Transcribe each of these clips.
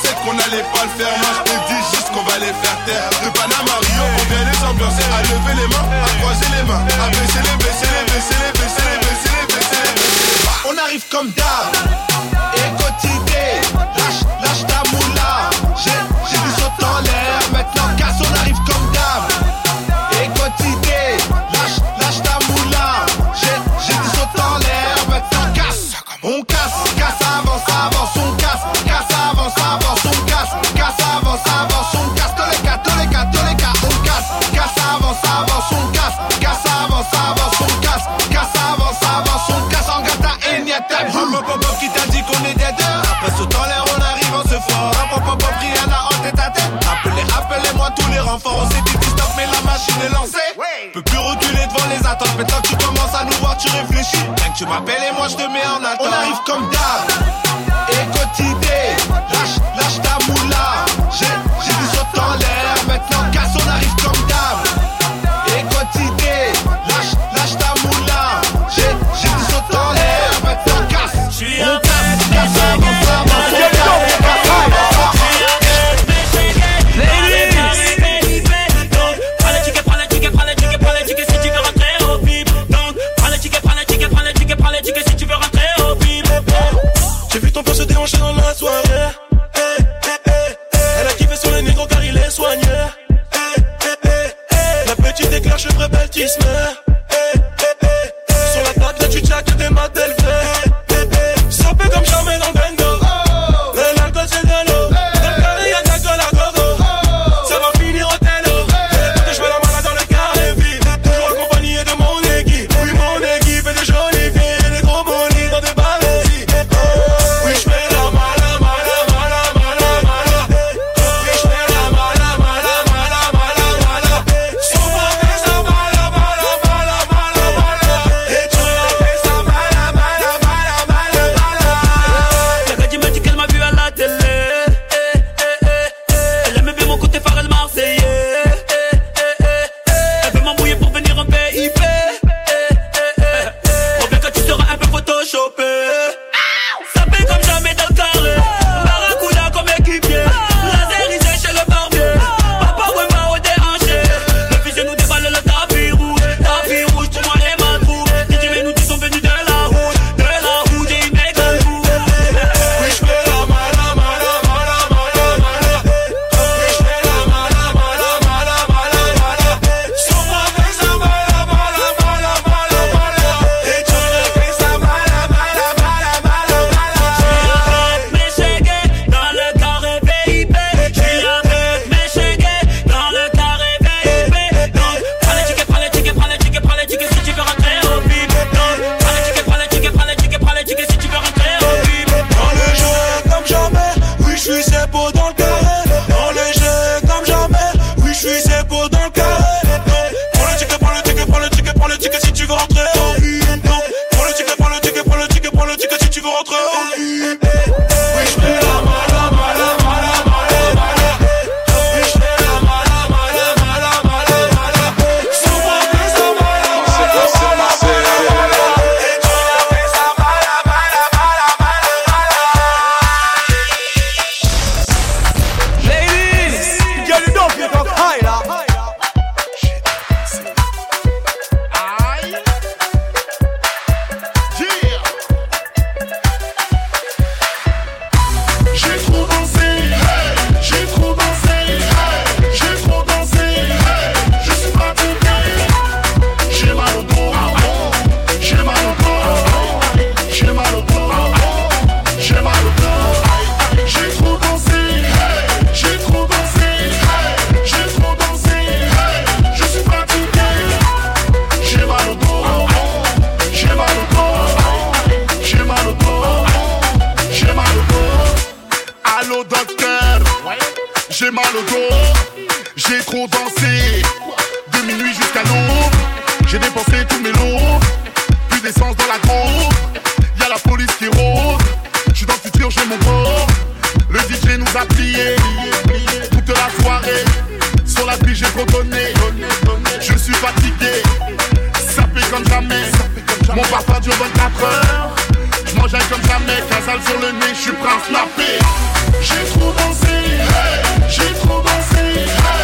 sais qu'on allait pas le faire. Moi je te dis juste qu'on va les faire taire. De Panama Rio, on vient les ambiancer. À lever les mains, à croiser les mains. À baisser les, baisser les, baisser les, baisser les, baisser les, baisser les, baisser les. On arrive comme d'hab. attente. Maintenant que tu commences à nous voir, tu réfléchis. Rien que tu m'appelles et moi je te mets en attente. On arrive comme d'hab. Et quotidien. mal au docteur, j'ai mal au dos, j'ai trop dansé, de minuit jusqu'à l'aube, j'ai dépensé tous mes lots, plus d'essence dans la cour, y'a la police qui rôde, j'suis dans le futur, j'ai mon corps, le DJ nous a pliés, toute la soirée, sur la pluie j'ai cotonné, je suis fatigué, sapé comme jamais, mon parfum dure 24 heures, Mange comme ça mec, la salle sur le nez, je suis prêt à J'ai trop dansé, j'ai trop dansé.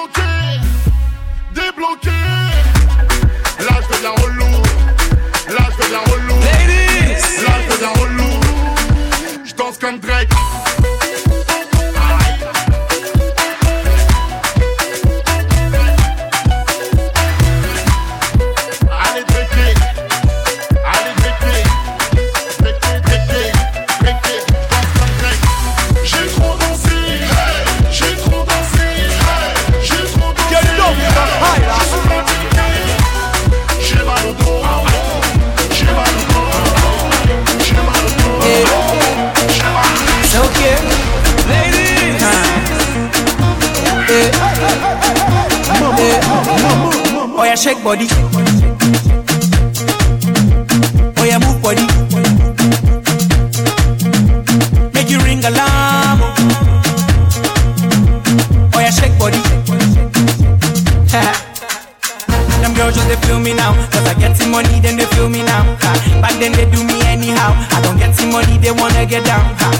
J'ai dit Yeah. Shake body. Oh yeah, move body. Make you ring alarm. Oh yeah, shake body. Them girls just they feel me now Cause I get some money then they feel me now ha. Back then they do me anyhow I don't get some money they wanna get down ha.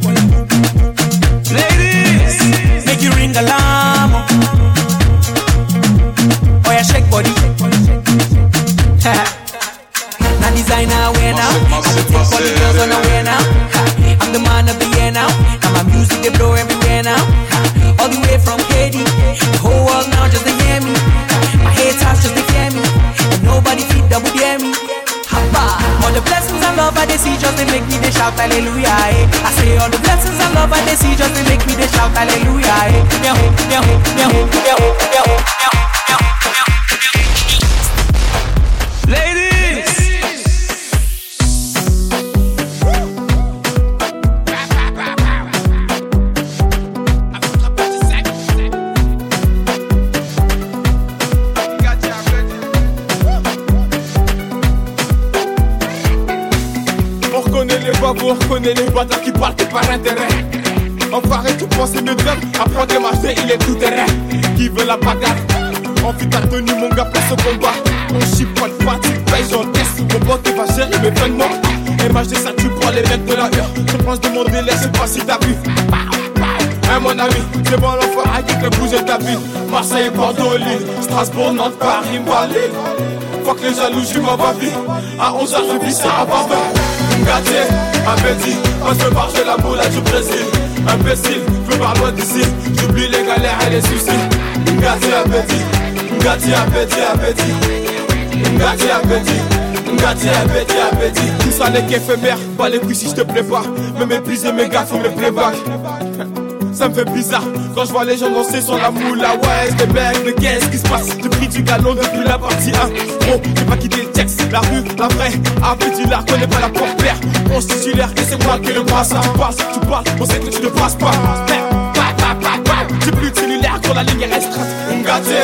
make me they shout hallelujah eh. I say all the blessings and love I they see just they make me they shout hallelujah eh. Yeah, yeah, yeah, yeah, yeah, yeah, On reconnaît les pour bâtards qui parlent que par intérêt. Enfoiré, tu pensais me faire Apprends des marchés, il est tout terrain. Qui veut la bagarre? En ta tenue, mon gars, place au combat. On chie pas de fatigue, paye, j'encaisse. Mon pote va gérer mes vêtements. MHD, ça tue pour les mecs de la heure. Je pense de mon délai, je sais pas si t'as vu. Hein, mon ami, c'est bon l'enfoiré qui fait bouger ta ville. Marseille, Bordeaux, Lille, Strasbourg, Nantes, Paris, Malais. Fuck les jaloux, j'suis ma vie. À 11h, je vis ça à Barbara. Gâté, appétit, quand je marche la moula du Brésil. Imbécile, je par loin d'ici. J'oublie les galères et les soucis. Gâté, appétit, gâté, appétit, appétit. Gâté, appétit. Gâté, appétit, appétit. Tout ça n'est qu'éphémère, pas les couilles si je te plais pas. Me mépriser mes gars, faut me playback. Ça me fait bizarre. Quand je vois les gens danser sur la moula Ouais c'est mecs mais qu'est-ce qui se passe? J'ai pris du galon depuis la partie 1 Gros j'ai pas quitté le texte. La rue, la vraie, appétit la connais pas la porte claire. On titulaire que c'est moi qui le passe Tu passes, tu parles, on sait que tu ne passes pas. J'ai plus de cellulaire quand la ligne est restreinte. Gâté,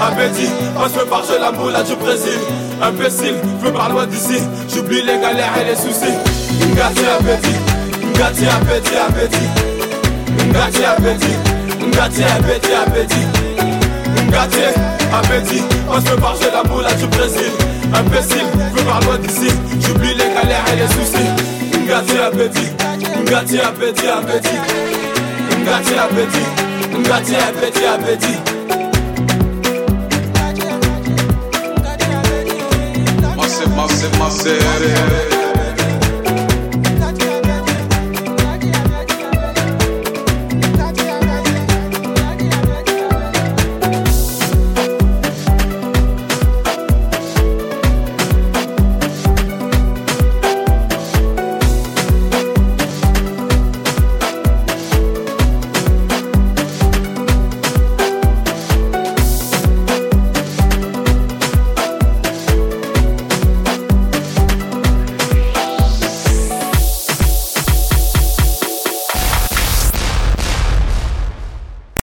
appétit, quand je me barge la du Brésil Imbécile, je me loin d'ici. J'oublie les galères et les soucis. Gâté, appétit, gâté, appétit, appétit Ngati appétit, Ngati appétit, appétit. Ngati appétit, on se marche la moula du Brésil Imbécile, je par loin d'ici. J'oublie les galères et les soucis. Ngati appétit, Ngati appétit, appétit. Ngati appétit, Ngati appétit, appétit. Masse, masse, masse